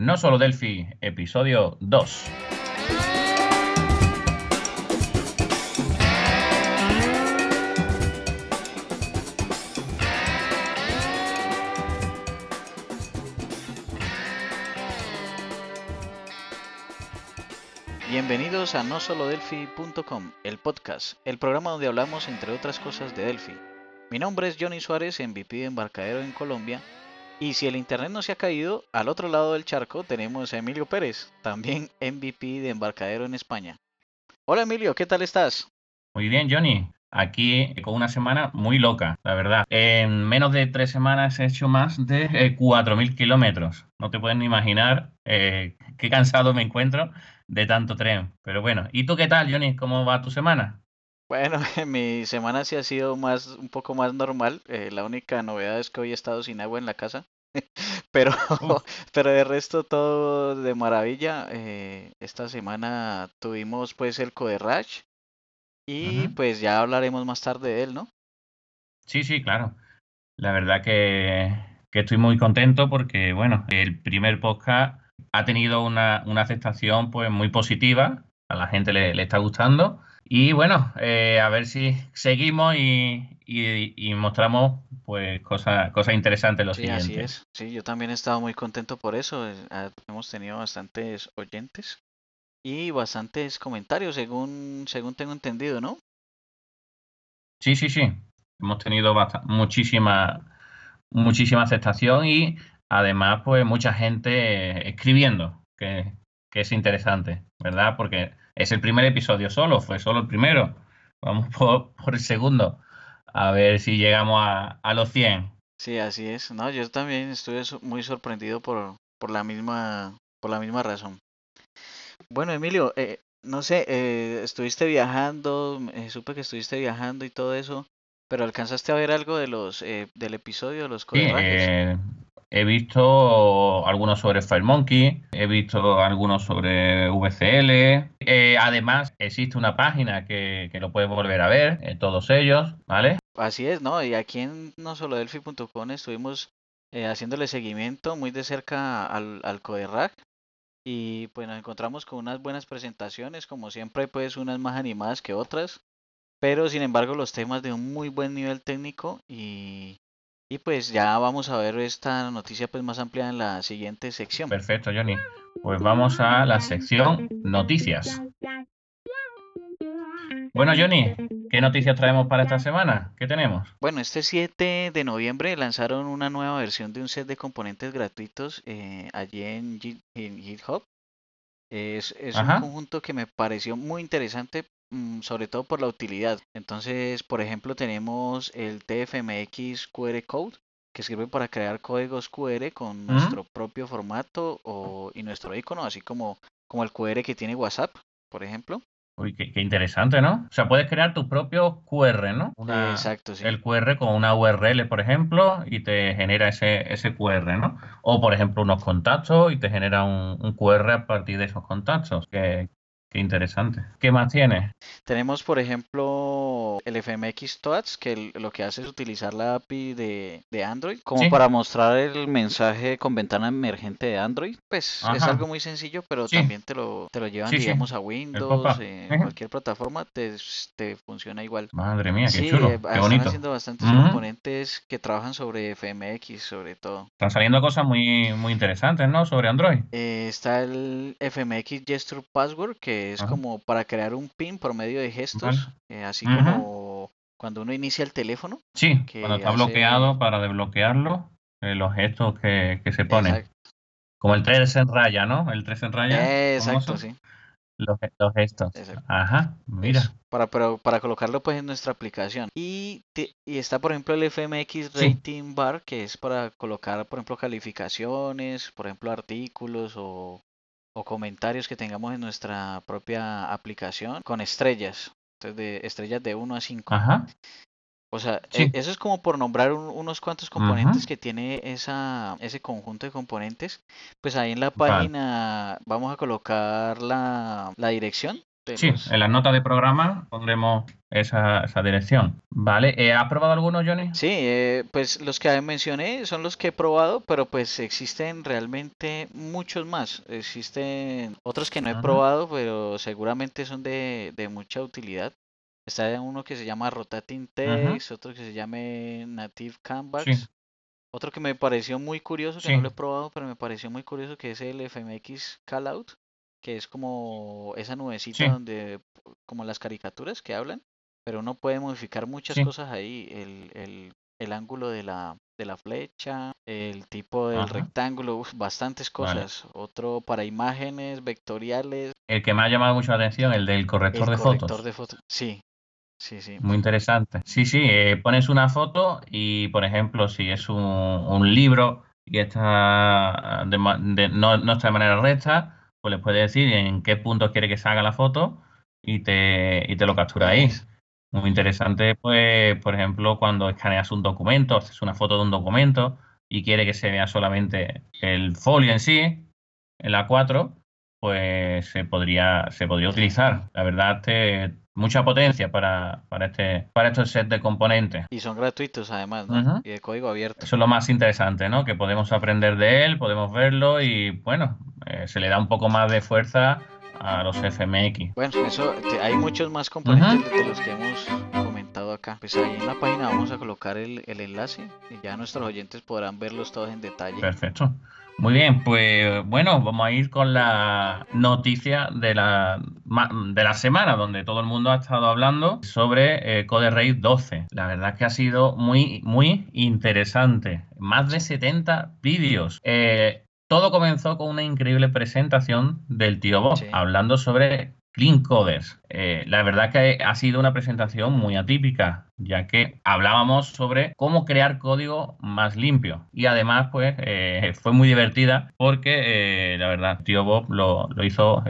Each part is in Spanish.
No Solo Delphi, episodio 2. Bienvenidos a nosolodelphi.com, el podcast, el programa donde hablamos entre otras cosas de Delphi. Mi nombre es Johnny Suárez, MVP de embarcadero en Colombia, y si el internet no se ha caído, al otro lado del charco tenemos a Emilio Pérez, también MVP de embarcadero en España. Hola Emilio, ¿qué tal estás? Muy bien, Johnny. Aquí con una semana muy loca, la verdad. En menos de tres semanas he hecho más de 4.000 kilómetros. No te puedes ni imaginar eh, qué cansado me encuentro de tanto tren. Pero bueno, ¿y tú qué tal, Johnny? ¿Cómo va tu semana? Bueno, mi semana sí ha sido más, un poco más normal. Eh, la única novedad es que hoy he estado sin agua en la casa. pero, pero de resto todo de maravilla. Eh, esta semana tuvimos pues el Coderrash y pues ya hablaremos más tarde de él, ¿no? Sí, sí, claro. La verdad que, que estoy muy contento porque, bueno, el primer podcast ha tenido una, una aceptación pues muy positiva. A la gente le, le está gustando. Y bueno, eh, a ver si seguimos y, y, mostramos pues cosas, cosas interesantes los sí, siguientes. Así es. Sí, yo también he estado muy contento por eso. Eh, ah, hemos tenido bastantes oyentes y bastantes comentarios, según, según tengo entendido, ¿no? Sí, sí, sí. Hemos tenido muchísima, muchísima aceptación y además, pues mucha gente escribiendo, que, que es interesante, ¿verdad? Porque es el primer episodio solo, fue solo el primero. Vamos por, por el segundo. A ver si llegamos a, a, los 100. Sí, así es. No, yo también estuve muy sorprendido por, por la misma por la misma razón. Bueno, Emilio, eh, no sé, eh, estuviste viajando, eh, supe que estuviste viajando y todo eso, pero alcanzaste a ver algo de los eh, del episodio de los sí, He visto algunos sobre FireMonkey, he visto algunos sobre VCL. Eh, además, existe una página que, que, lo puedes volver a ver, en todos ellos, ¿vale? Así es, ¿no? Y aquí en no solo delphi.com estuvimos eh, haciéndole seguimiento muy de cerca al, al Coderrack. Y pues nos encontramos con unas buenas presentaciones, como siempre, pues unas más animadas que otras. Pero sin embargo, los temas de un muy buen nivel técnico y y pues ya vamos a ver esta noticia pues más amplia en la siguiente sección. Perfecto, Johnny. Pues vamos a la sección noticias. Bueno, Johnny, ¿qué noticias traemos para esta semana? ¿Qué tenemos? Bueno, este 7 de noviembre lanzaron una nueva versión de un set de componentes gratuitos eh, allí en, GitHub. Es, es un conjunto que me pareció muy interesante sobre todo por la utilidad. Entonces, por ejemplo, tenemos el TFMX QR Code, que sirve para crear códigos QR con nuestro propio formato o, y nuestro icono, así como, como el QR que tiene WhatsApp, por ejemplo. Uy, qué, interesante, ¿no? O sea, puedes crear tu propio QR, ¿no? Exacto, sí. El QR con una URL, por ejemplo, y te genera ese, ese QR, ¿no? O, por ejemplo, unos contactos y te genera un, un QR a partir de esos contactos. Que, Qué interesante. ¿Qué más tiene? Tenemos, por ejemplo, el FMX Touch, que lo que hace es utilizar la API de, de Android como para mostrar el mensaje con ventana emergente de Android. Pues es algo muy sencillo, pero también te lo, te lo llevan, digamos, a Windows, en cualquier plataforma, te, te, funciona igual. Madre mía, qué chulo. Eh, qué están bonito. haciendo bastantes componentes que trabajan sobre FMX, sobre todo. Están saliendo cosas muy, muy interesantes, ¿no? Sobre Android. Eh, está el FMX Gesture Password, que es como para crear un pin por medio de gestos, eh, así como cuando uno inicia el teléfono. Sí, cuando está bloqueado para desbloquearlo, eh, los gestos que, que se ponen. Como el 3 en raya, ¿no? El 3 en raya. Exacto, sí. Los, los, gestos. Ajá, mira. para, para, para, colocarlo pues en nuestra aplicación. Y, y está, por ejemplo, el FMX Rating Bar, que es para colocar, por ejemplo, calificaciones, por ejemplo, artículos o, o comentarios que tengamos en nuestra propia aplicación con estrellas. De estrellas de 1 a 5. Ajá. O sea, e, eso es como por nombrar unos cuantos componentes que tiene esa, ese conjunto de componentes. Pues ahí en la página vamos a colocar la, la dirección sí, en las notas de programa pondremos esa, dirección. ¿Vale? Eh, ¿Has probado alguno, Johnny? Sí, eh, pues los que mencioné son los que he probado, pero pues existen realmente muchos más. Existen otros que no he probado, pero seguramente son de, mucha utilidad. Está uno que se llama Rotating Text, otro que se llame Native Canvas. Otro que me pareció muy curioso, que no lo he probado, pero me pareció muy curioso, que es el FMX Callout, que es como esa nubecita donde, como las caricaturas que hablan, pero uno puede modificar muchas cosas ahí, el, el, el, ángulo de la, de la flecha, el tipo del rectángulo, bastantes cosas. Otro para imágenes vectoriales. El que me ha llamado mucho la atención, el del corrector de fotos. de fotos, sí. Sí, sí. Muy interesante. Sí, sí, eh, pones una foto y, por ejemplo, si es un, un libro y está de, no, no, está de manera recta, pues le puedes decir en qué punto quiere que salga la foto y te, y te lo capturáis. Muy interesante, pues, por ejemplo, cuando escaneas un documento, haces una foto de un documento y quiere que se vea solamente el folio en sí, en la 4, pues se podría, se podría utilizar. La verdad, te, mucha potencia para, para, este, para estos sets de componentes. Y son gratuitos además, ¿no? Y de código abierto. Eso es lo más interesante, ¿no? Que podemos aprender de él, podemos verlo y bueno, eh, se le da un poco más de fuerza a los FMX. Bueno, eso, hay muchos más componentes de los que hemos comentado acá. Pues ahí en la página vamos a colocar el, el enlace y ya nuestros oyentes podrán verlos todos en detalle. Perfecto. Muy bien, pues bueno, vamos a ir con la noticia de la, de la semana, donde todo el mundo ha estado hablando sobre eh, Code Raid 12. La verdad es que ha sido muy, muy interesante. Más de 70 vídeos. Eh, todo comenzó con una increíble presentación del tío Bob, hablando sobre Clean Coders. Eh, la verdad que ha sido una presentación muy atípica, ya que hablábamos sobre cómo crear código más limpio. Y además, pues, eh, fue muy divertida porque, eh, la verdad, tío Bob lo, hizo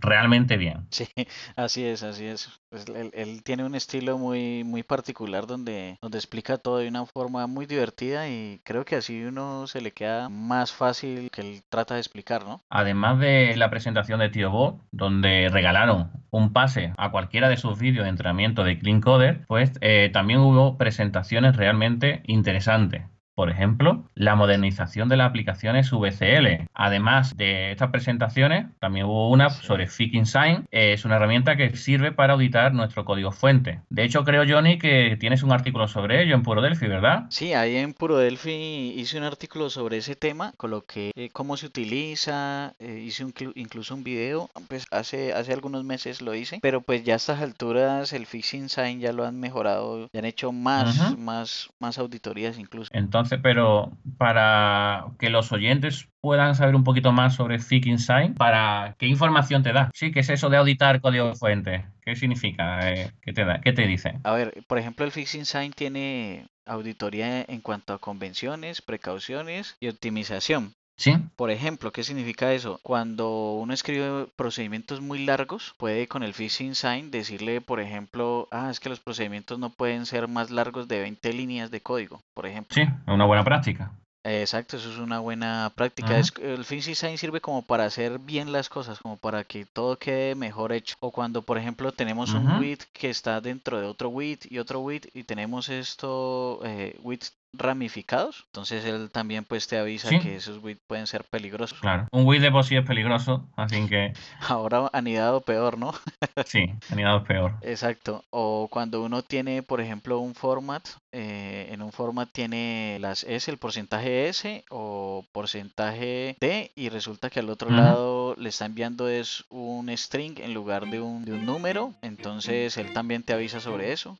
realmente bien. Sí, así es, así es. Pues él, tiene un estilo muy, muy particular donde, donde explica todo de una forma muy divertida y creo que así uno se le queda más fácil que él trata de explicar, ¿no? Además de la presentación de tío Bob, donde regalaron un pase a cualquiera de sus vídeos de entrenamiento de Clean Coder, pues eh, también hubo presentaciones realmente interesantes. Por ejemplo, la modernización de las aplicaciones VCL. Además de estas presentaciones, también hubo una sobre Fixing Sign. Es una herramienta que sirve para auditar nuestro código fuente. De hecho, creo, Johnny, que tienes un artículo sobre ello en Puro Delphi, ¿verdad? Sí, ahí en Puro Delphi hice un artículo sobre ese tema, coloqué eh, cómo se utiliza, eh, hice incluso un video, pues hace, hace algunos meses lo hice, pero pues ya a estas alturas el Fixing Sign ya lo han mejorado, ya han hecho más, más, más auditorías incluso. Entonces, pero para que los oyentes puedan saber un poquito más sobre Fixing Sign, para qué información te da. Sí, ¿qué es eso de auditar código fuente? ¿Qué significa? Eh, ¿Qué te da? ¿Qué te dice? A ver, por ejemplo, el Fixing Sign tiene auditoría en cuanto a convenciones, precauciones y optimización. ¿Sí? Por ejemplo, ¿qué significa eso? Cuando uno escribe procedimientos muy largos, puede con el phishing sign decirle, por ejemplo, ah, es que los procedimientos no pueden ser más largos de 20 líneas de código, por ejemplo. Sí, es una buena práctica. Exacto, eso es una buena práctica. es, el Fixing Sign sirve como para hacer bien las cosas, como para que todo quede mejor hecho. O cuando, por ejemplo, tenemos un width que está dentro de otro width y otro width y tenemos esto eh, width ramificados, entonces él también pues te avisa que esos WIT pueden ser peligrosos. Claro, un WIT de por sí es peligroso, así que... Ahora anidado peor, ¿no? sí, anidado peor. Exacto, o cuando uno tiene, por ejemplo, un format, eh, en un format tiene las S, el porcentaje S o porcentaje D y resulta que al otro lado le está enviando es un string en lugar de un, de un número, entonces él también te avisa sobre eso.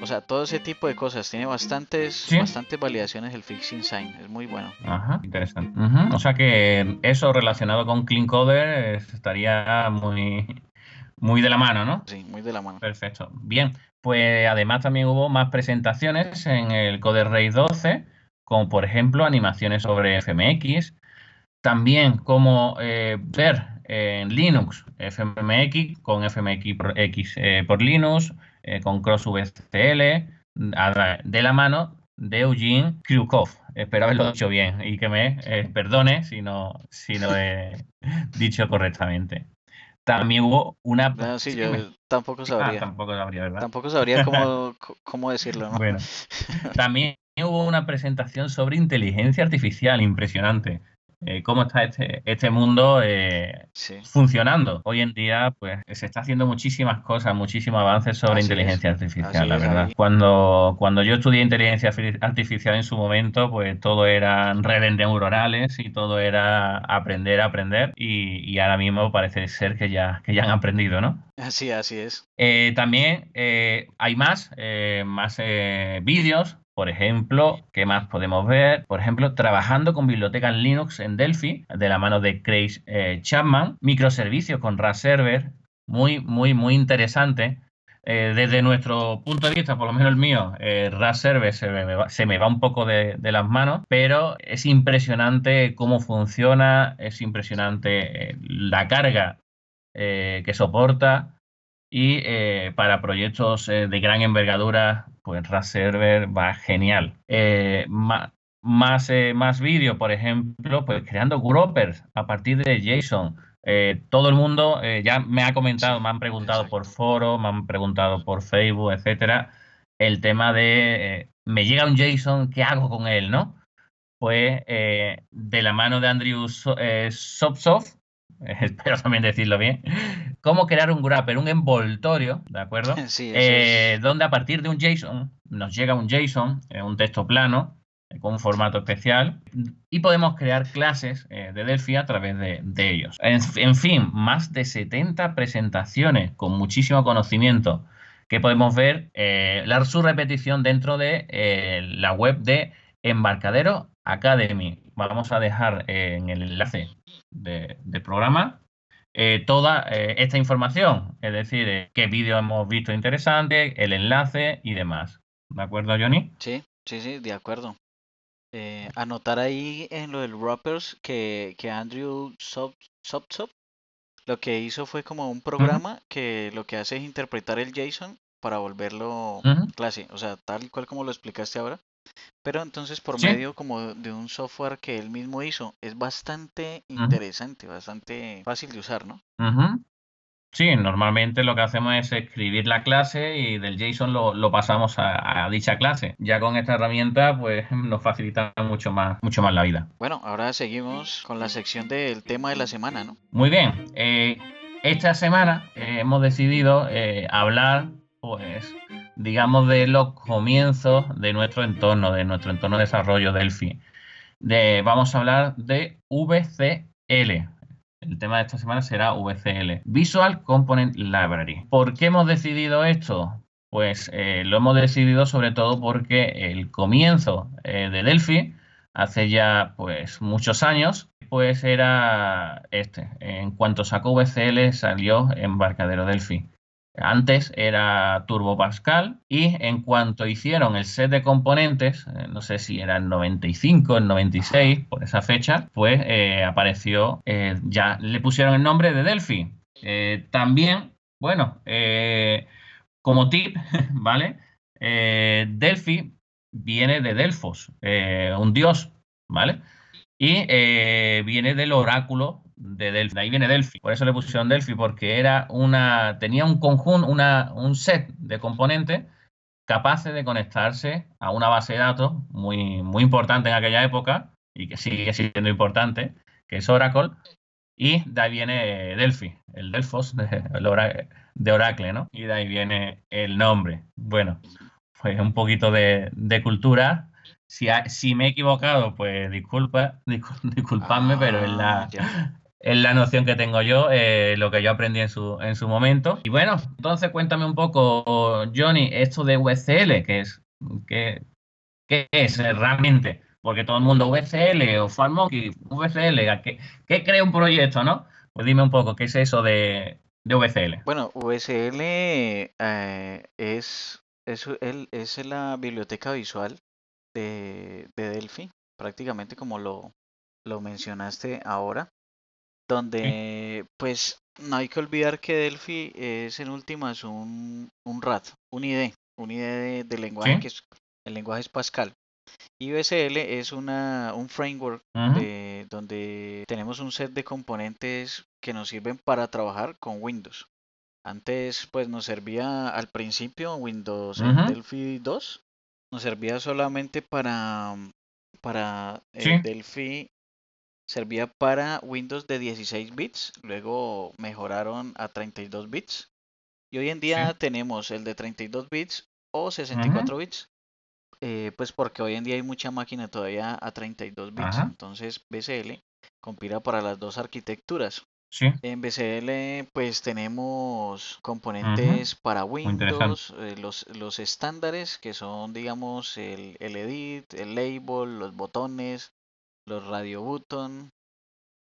O sea, todo ese tipo de cosas. Tiene bastantes, bastantes validaciones el Fixing Sign. Es muy bueno. Ajá, interesante. O sea que eso relacionado con Clean Coder estaría muy, muy de la mano, ¿no? Sí, muy de la mano. Perfecto. Bien, pues además también hubo más presentaciones en el Coder Raid 12, como por ejemplo animaciones sobre FMX. También como eh, ver en Linux FMX con FMX por, X, eh, por Linux eh, con CrossVCL, de la mano de Eugene Krukov. Espero haberlo dicho bien y que me eh, perdone si no, si no he dicho correctamente. también hubo una... No, sí, yo tampoco ah, sabría. tampoco sabría, ¿verdad? Tampoco sabría cómo, cómo decirlo, ¿no? Bueno, también hubo una presentación sobre inteligencia artificial impresionante. Eh, cómo está este, este mundo eh, funcionando. Hoy en día, pues se está haciendo muchísimas cosas, muchísimos avances sobre inteligencia artificial, la verdad. Cuando, cuando yo estudié inteligencia artificial en su momento, pues todo eran redes neuronales y todo era aprender aprender. Y, ahora mismo parece ser que ya, que ya han aprendido, ¿no? Así, así es. Eh, también hay más, más vídeos por ejemplo, ¿qué más podemos ver? Por ejemplo, trabajando con bibliotecas Linux en Delphi, de la mano de Craig eh, Chapman, microservicios con RAS Server, muy, muy, muy interesante. Eh, desde nuestro punto de vista, por lo menos el mío, eh, RAS se me, va, un poco de, las manos, pero es impresionante cómo funciona, es impresionante la carga que soporta y para proyectos de gran envergadura pues RAS Server va genial. Eh, más, eh, más vídeo, por ejemplo, pues creando groupers a partir de JSON. Eh, todo el mundo ya me ha comentado, me han preguntado por foro, me han preguntado por Facebook, etcétera, el tema de me llega un JSON, ¿qué hago con él, no? Pues de la mano de Andrew Sopsoft, espero también decirlo bien, cómo crear un wrapper, un envoltorio, ¿de acuerdo? Sí, eh, donde a partir de un JSON nos llega un JSON, eh, un texto plano, eh, con un formato especial, y podemos crear clases de Delphi a través de, ellos. En, fin, más de 70 presentaciones con muchísimo conocimiento que podemos ver la, su repetición dentro de la web de Embarcadero Academy. Vamos a dejar en el enlace del programa eh, toda eh, esta información, es decir, eh, qué vídeo hemos visto interesante, el enlace y demás. ¿De acuerdo, Johnny? Sí, sí, sí, de acuerdo. anotar ahí en lo del Wrappers que, que Andrew Sop, lo que hizo fue como un programa que lo que hace es interpretar el JSON para volverlo clase, o sea, tal cual como lo explicaste ahora. Pero entonces por medio como de un software que él mismo hizo, es bastante interesante, bastante fácil de usar, ¿no? Sí, normalmente lo que hacemos es escribir la clase y del JSON lo, pasamos a, dicha clase. Ya con esta herramienta, pues nos facilita mucho más, mucho más la vida. Bueno, ahora seguimos con la sección del tema de la semana, ¿no? Muy bien. Eh, esta semana eh, hemos decidido eh, hablar, pues, digamos, de los comienzos de nuestro entorno, de nuestro entorno de desarrollo Delphi. De, vamos a hablar de VCL. El tema de esta semana será VCL, Visual Component Library. ¿Por qué hemos decidido esto? Pues eh, lo hemos decidido sobre todo porque el comienzo eh, de Delphi, hace ya pues muchos años, pues era este. En cuanto sacó VCL salió Embarcadero Delphi. Antes era Turbo Pascal y en cuanto hicieron el set de componentes, eh, no sé si era el 95, el 96, por esa fecha, pues eh, apareció, eh, ya le pusieron el nombre de Delphi. también, bueno, como tip, ¿vale? Delphi viene de Delfos, un dios, ¿vale? Y viene del oráculo de Delphi. ahí viene Delphi. Por eso le pusieron Delphi, porque era una, tenía un conjunto, una, un set de componentes capaces de conectarse a una base de datos muy, muy importante en aquella época y que sigue siendo importante, que es Oracle. Y de ahí viene Delphi, el Delfos de, Oracle, ¿no? Y de ahí viene el nombre. Bueno, pues un poquito de, de cultura si, si, me he equivocado, pues disculpa, disculpadme, pero es la, ah, es la noción que tengo yo, eh, lo que yo aprendí en su, en su momento. Y bueno, entonces cuéntame un poco, Johnny, esto de VCL, ¿qué es? ¿Qué, qué es realmente? Porque todo el mundo VCL o FarmMonkey, VCL, ¿qué, ¿qué, crea un proyecto, no? Pues dime un poco, ¿qué es eso de, de VCL? Bueno, VCL eh, es, es, es la biblioteca visual de, de Delphi, prácticamente como lo, lo mencionaste ahora donde pues no hay que olvidar que Delphi es en últimas un, un RAT, un IDE, un IDE de, lenguaje que es, el lenguaje es Pascal. Y BSL es una, un framework de, donde tenemos un set de componentes que nos sirven para trabajar con Windows. Antes pues nos servía al principio Windows Delphi 2, nos servía solamente para, para eh, Delphi, servía para Windows de 16 bits, luego mejoraron a 32 bits y hoy en día tenemos el de 32 bits o 64 bits. Eh, pues porque hoy en día hay mucha máquina todavía a 32 bits. Entonces BCL compila para las dos arquitecturas. En BCL pues tenemos componentes para Windows, eh, los, los estándares que son digamos el, el, edit, el label, los botones, los radio button.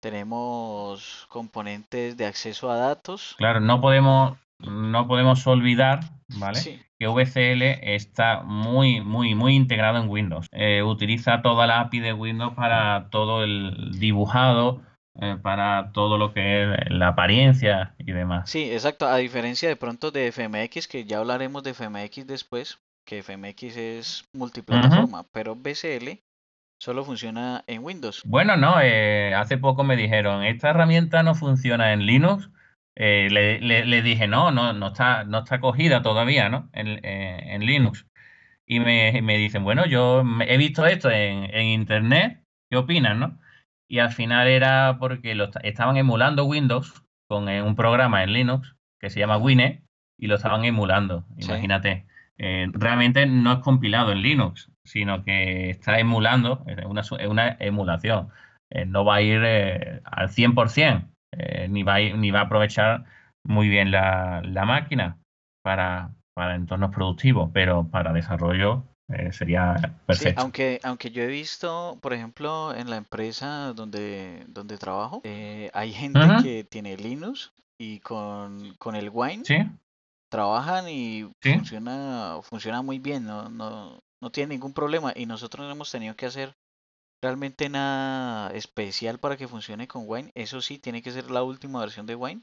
Tenemos componentes de acceso a datos. Claro, no podemos no podemos olvidar, ¿vale? Que VCL está muy, muy, muy integrado en Windows. Eh, utiliza toda la API de Windows para todo el dibujado, eh, para todo lo que es la apariencia y demás. Sí, exacto. A diferencia de pronto de FMX, que ya hablaremos de FMX después, que FMX es multiplataforma, pero VCL solo funciona en Windows. Bueno, no, eh, hace poco me dijeron, esta herramienta no funciona en Linux eh, le, dije, no, no, no está, no está cogida todavía, ¿no? En, eh, Linux. Y me, dicen, bueno, yo he visto esto en, internet, ¿qué opinan, no? Y al final era porque lo, estaban emulando Windows con un programa en Linux que se llama Wine y lo estaban emulando, imagínate. realmente no es compilado en Linux, sino que está emulando, es una, una emulación. no va a ir al 100%, eh, ni, va a, ni va a aprovechar muy bien la, máquina para, para entornos productivos, pero para desarrollo eh, sería perfecto. aunque, aunque yo he visto, por ejemplo, en la empresa donde, donde trabajo, eh, hay gente que tiene Linux y con, con el Wine trabajan y funciona, funciona muy bien, no, no, no tiene ningún problema. Y nosotros no hemos tenido que hacer realmente nada especial para que funcione con Wine. Eso sí, tiene que ser la última versión de Wine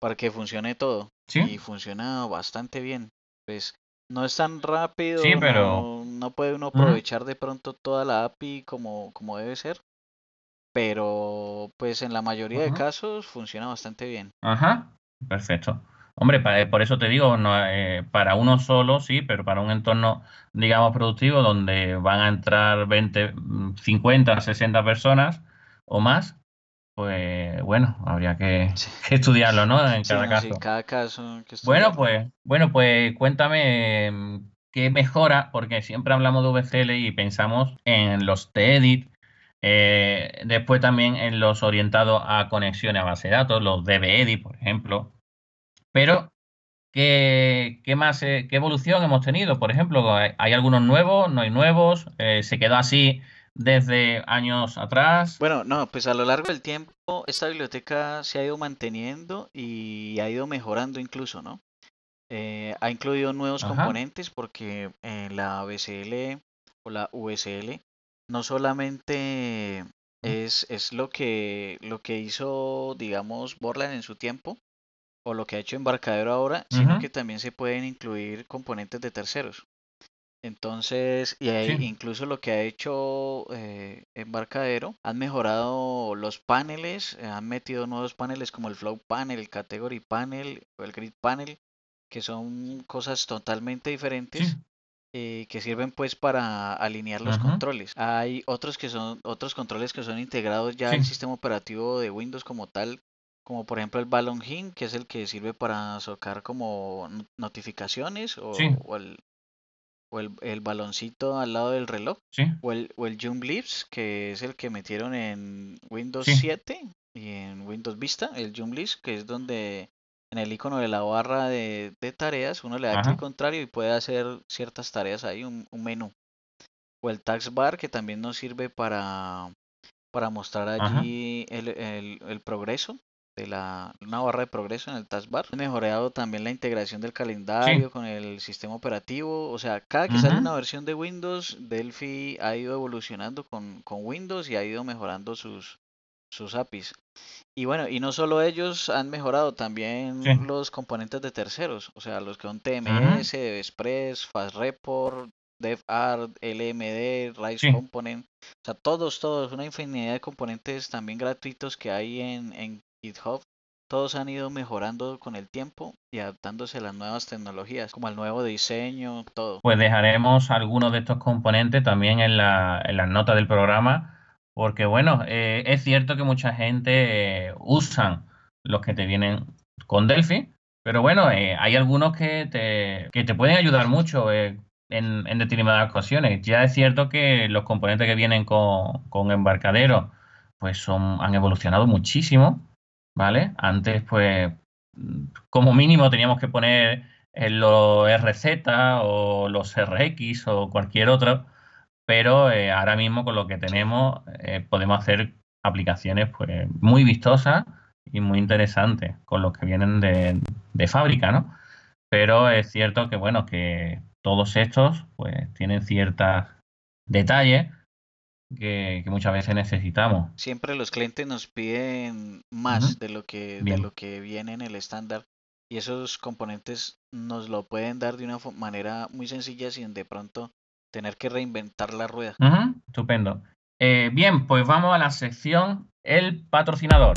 para que funcione todo. Y funciona bastante bien. Pues no es tan rápido, pero... no, puede uno aprovechar de pronto toda la API como, como debe ser. Pero pues en la mayoría de casos funciona bastante bien. Ajá, perfecto. Hombre, eh, por eso te digo, no, eh, para uno solo sí, pero para un entorno, digamos, productivo donde van a entrar 20, 50, 60 personas o más, pues bueno, habría que, estudiarlo, ¿no? En cada caso. cada caso bueno, pues, bueno, pues cuéntame em, qué mejora, porque siempre hablamos de VCL y pensamos en los TEDIT, eh, después también en los orientados a conexiones a base de datos, los DBEDIT, por ejemplo. Pero, ¿qué, más, eh, qué evolución hemos tenido? Por ejemplo, ¿hay, algunos nuevos? ¿No hay nuevos? Eh, ¿Se quedó así desde años atrás? Bueno, no, pues a lo largo del tiempo esta biblioteca se ha ido manteniendo y ha ido mejorando incluso, ¿no? Eh, ha incluido nuevos componentes porque en la BCL o la VSL no solamente es, es lo que lo que hizo digamos Borland en su tiempo o lo que ha hecho Embarcadero ahora, sino que también se pueden incluir componentes de terceros. Entonces, y incluso lo que ha hecho eh, Embarcadero, han mejorado los paneles, han metido nuevos paneles como el Flow Panel, el Category Panel o el Grid Panel, que son cosas totalmente diferentes. Eh, que sirven pues para alinear los controles. Hay otros que son otros controles que son integrados ya en el sistema operativo de Windows como tal, como por ejemplo el Ballon Hint, que es el que sirve para socar como notificaciones, o, el, o el, baloncito al lado del reloj, o el, o el Jump Leaves, que es el que metieron en Windows 7 y en Windows Vista, el Jump Leaves, que es donde en el icono de la barra de, tareas uno le da clic contrario y puede hacer ciertas tareas ahí, un, menú. O el Tax Bar, que también nos sirve para, para mostrar allí el, el, progreso de la, una barra de progreso en el taskbar. Ha mejorado también la integración del calendario con el sistema operativo. O sea, cada que sale una versión de Windows, Delphi ha ido evolucionando con, con Windows y ha ido mejorando sus, sus APIs. Y bueno, y no solo ellos han mejorado, también los componentes de terceros, o sea, los que son TMS, Express, FastReport, DevArt, LMD, Rise Component, o sea, todos, todos, una infinidad de componentes también gratuitos que hay en, en GitHub todos han ido mejorando con el tiempo y adaptándose a las nuevas tecnologías, como al nuevo diseño, todo. Pues dejaremos algunos de estos componentes también en, la, en las notas del programa, porque bueno, eh, es cierto que mucha gente eh, usan los que te vienen con Delphi, pero bueno, eh, hay algunos que te, que te pueden ayudar mucho en, en, determinadas ocasiones. Ya es cierto que los componentes que vienen con, con embarcadero pues son, han evolucionado muchísimo ¿vale? Antes, pues, como mínimo teníamos que poner en los RZ o los RX o cualquier otro, pero eh, ahora mismo con lo que tenemos eh, podemos hacer aplicaciones pues muy vistosas y muy interesantes con los que vienen de, de fábrica, ¿no? Pero es cierto que, bueno, que todos estos pues tienen ciertos detalles que, muchas veces necesitamos. Siempre los clientes nos piden más de lo que de lo que viene en el estándar y esos componentes nos lo pueden dar de una manera muy sencilla sin de pronto tener que reinventar la rueda. Estupendo. Eh, bien, pues vamos a la sección El patrocinador.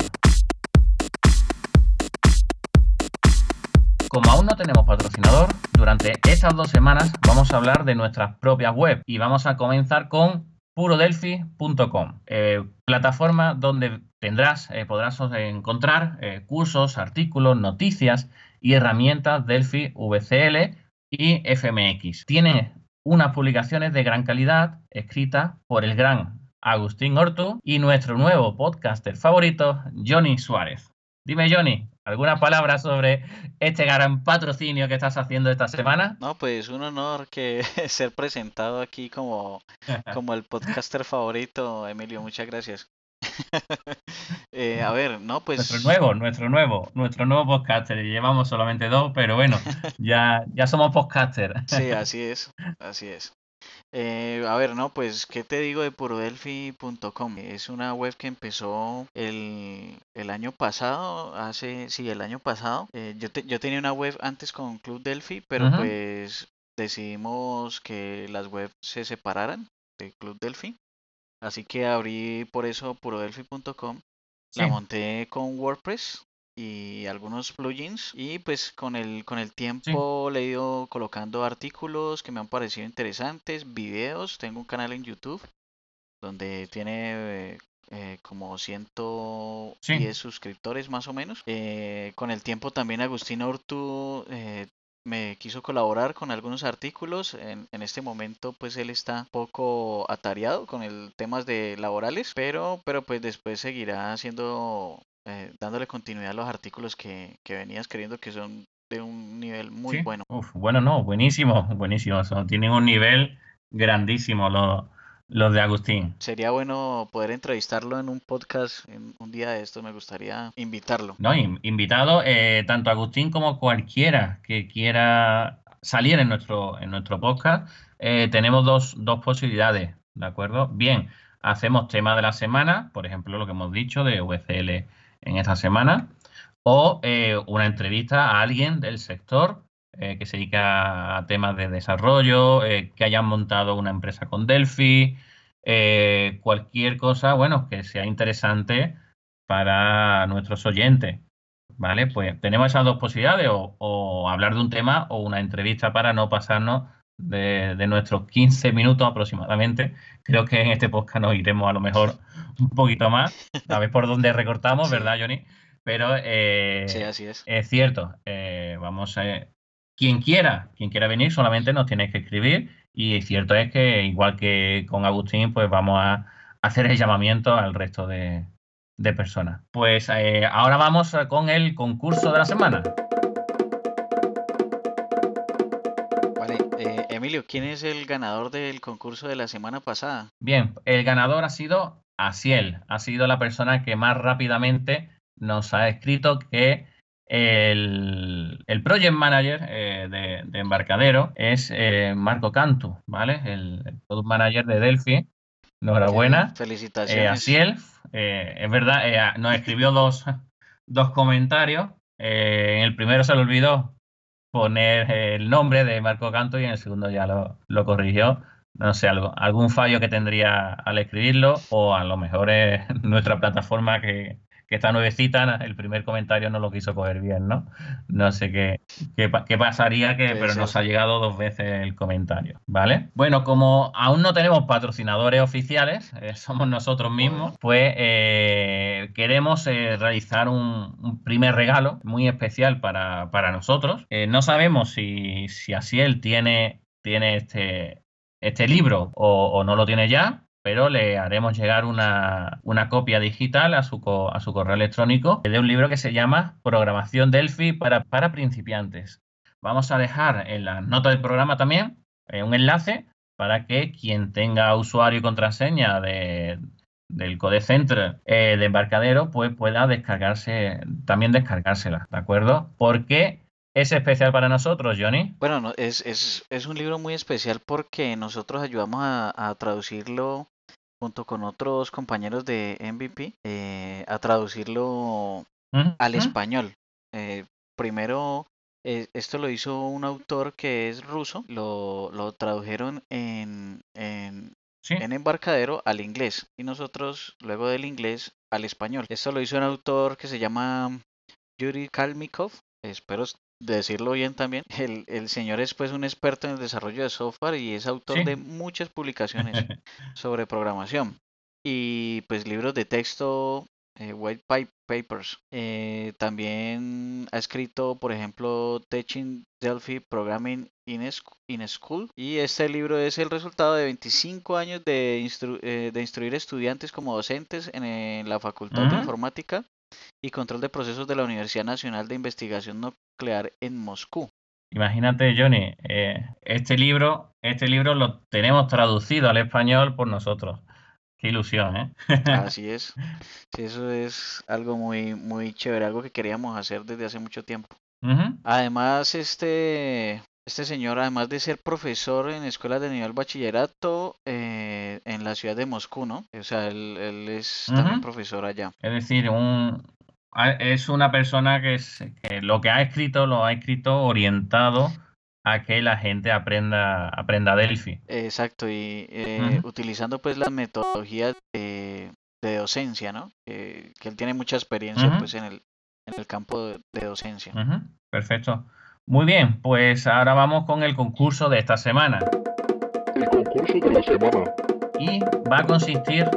Como aún no tenemos patrocinador, durante estas dos semanas vamos a hablar de nuestras propias web y vamos a comenzar con purodelphi.com, eh, plataforma donde tendrás, eh, podrás encontrar eh, cursos, artículos, noticias y herramientas Delphi VCL y FMX. Tiene unas publicaciones de gran calidad escritas por el gran Agustín Ortu y nuestro nuevo podcaster favorito, Johnny Suárez. Dime, Johnny, ¿alguna palabra sobre este gran patrocinio que estás haciendo esta semana? No, pues un honor que ser presentado aquí como, como el podcaster favorito, Emilio. Muchas gracias. Eh, a ver, no, pues. Nuestro nuevo, nuestro nuevo, nuestro nuevo podcaster. Llevamos solamente dos, pero bueno, ya, ya somos podcaster. Sí, así es, así es. Eh, a ver, no, pues, ¿qué te digo de purodelphi.com? Es una web que empezó el, el, año pasado, hace, sí, el año pasado. Eh, yo, yo tenía una web antes con Club Delphi, pero pues decidimos que las webs se separaran de Club Delphi. Así que abrí por eso purodelphi.com. La monté con WordPress y algunos plugins y pues con el con el tiempo le he ido colocando artículos que me han parecido interesantes videos tengo un canal en YouTube donde tiene eh, como 110 suscriptores más o menos eh, con el tiempo también Agustín Ortu eh, me quiso colaborar con algunos artículos. En, en, este momento, pues él está poco atareado con el temas de laborales, pero, pero pues después seguirá haciendo eh, dándole continuidad a los artículos que, que venías queriendo que son de un nivel muy bueno. bueno, no, buenísimo, buenísimo. tienen un nivel grandísimo los, los de Agustín. Sería bueno poder entrevistarlo en un podcast en un día de esto, me gustaría invitarlo. No, invitado eh, tanto Agustín como cualquiera que quiera salir en nuestro, en nuestro podcast. Eh, tenemos dos, dos posibilidades, ¿de acuerdo? Bien, hacemos tema de la semana, por ejemplo, lo que hemos dicho de VCL en esta semana, o eh, una entrevista a alguien del sector eh, que se dedica a temas de desarrollo, eh, que hayan montado una empresa con Delphi, cualquier cosa, bueno, que sea interesante para nuestros oyentes. ¿Vale? Pues tenemos esas dos posibilidades, o, hablar de un tema o una entrevista para no pasarnos de, de, nuestros 15 minutos aproximadamente. Creo que en este podcast nos iremos a lo mejor un poquito más, a ver por dónde recortamos, ¿verdad, Johnny? Pero eh, sí, así es. es cierto, eh, vamos a... Quien quiera, quien quiera venir, solamente nos tiene que escribir y cierto es que, igual que con Agustín, pues vamos a hacer el llamamiento al resto de, personas. Pues eh, ahora vamos con el concurso de la semana. Emilio, ¿quién es el ganador del concurso de la semana pasada? Bien, el ganador ha sido Asiel, ha sido la persona que más rápidamente nos ha escrito que el, project manager eh, de, embarcadero es eh, Marco Cantu, ¿vale? El, product manager de Delphi. Enhorabuena. Felicitaciones. Eh, Asiel, es verdad, nos escribió dos, dos comentarios. en el primero se le olvidó poner el nombre de Marco Canto y en el segundo ya lo, lo corrigió. No sé, algo, algún fallo que tendría al escribirlo o a lo mejor es nuestra plataforma que, que está nuevecita, el primer comentario no lo quiso coger bien, ¿no? No sé qué, qué, pasaría, que, pero nos ha llegado dos veces el comentario, ¿vale? Bueno, como aún no tenemos patrocinadores oficiales, eh, somos nosotros mismos, pues eh, queremos eh, realizar un, primer regalo muy especial para, nosotros. no sabemos si, si él tiene, tiene este, este libro o, no lo tiene ya, pero le haremos llegar una, copia digital a su, a su correo electrónico de un libro que se llama Programación Delphi para, para principiantes. Vamos a dejar en la nota del programa también eh, un enlace para que quien tenga usuario y contraseña de, del Code Center eh, de embarcadero pues pueda descargarse, también descargársela, ¿de acuerdo? Porque es especial para nosotros, Johnny? Bueno, es, es, es un libro muy especial porque nosotros ayudamos a, traducirlo junto con otros compañeros de MVP, eh, a traducirlo al español. Eh, primero, eh, esto lo hizo un autor que es ruso, lo, lo tradujeron en, en, en embarcadero al inglés y nosotros luego del inglés al español. Esto lo hizo un autor que se llama Yuri Kalmikov, espero decirlo bien también, el, el, señor es pues un experto en el desarrollo de software y es autor de muchas publicaciones sobre programación y pues libros de texto, eh, white papers. Eh, también ha escrito, por ejemplo, Teaching Delphi Programming in, in, School y este libro es el resultado de 25 años de, eh, de instruir estudiantes como docentes en, la Facultad de Informática y Control de Procesos de la Universidad Nacional de Investigación Nuclear en Moscú. Imagínate, Johnny, eh, este libro, este libro lo tenemos traducido al español por nosotros. Qué ilusión, ¿eh? Así es. Sí, eso es algo muy, muy chévere, algo que queríamos hacer desde hace mucho tiempo. Además, este, este señor, además de ser profesor en escuelas de nivel bachillerato eh, en la ciudad de Moscú, ¿no? O sea, él, es también profesor allá. Es decir, un, es una persona que, lo que ha escrito lo ha escrito orientado a que la gente aprenda, aprenda Delphi. Exacto, y eh, utilizando pues las metodologías de, docencia, ¿no? que él tiene mucha experiencia pues en el, en el campo de, docencia. Perfecto. Muy bien, pues ahora vamos con el concurso de esta semana. El concurso de la semana. Y va a consistir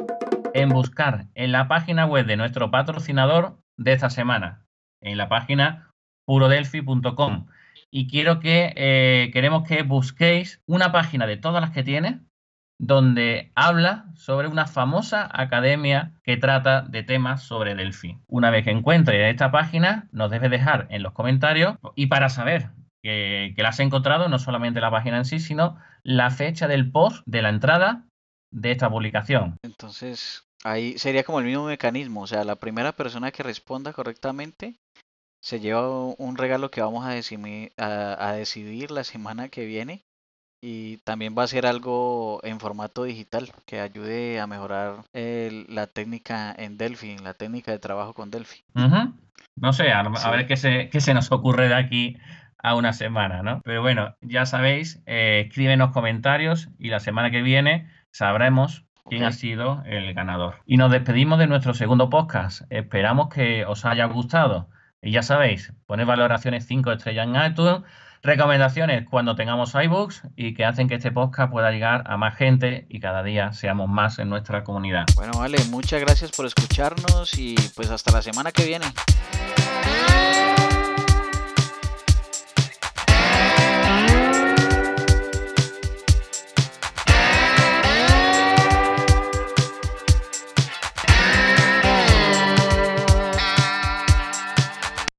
en buscar en la página web de nuestro patrocinador de esta semana, en la página purodelphi.com. Y quiero que eh, queremos que busquéis una página de todas las que tiene donde habla sobre una famosa academia que trata de temas sobre Delphi. Una vez que encuentre esta página, nos debe dejar en los comentarios y para saber que, la has encontrado, no solamente la página en sí, sino la fecha del post de la entrada de esta publicación. Entonces, ahí sería como el mismo mecanismo, o sea, la primera persona que responda correctamente se lleva un regalo que vamos a decidir la semana que viene y también va a ser algo en formato digital que ayude a mejorar la técnica en Delphi, la técnica de trabajo con Delphi. No sé, a, ver qué se, qué se, nos ocurre de aquí a una semana, ¿no? Pero bueno, ya sabéis, eh, escríbenos comentarios y la semana que viene sabremos quién ha sido el ganador. Y nos despedimos de nuestro segundo podcast. Esperamos que os haya gustado. Y ya sabéis, poner valoraciones 5 estrellas en iTunes recomendaciones cuando tengamos iBooks y que hacen que este podcast pueda llegar a más gente y cada día seamos más en nuestra comunidad. Bueno, vale, muchas gracias por escucharnos y pues hasta la semana que viene.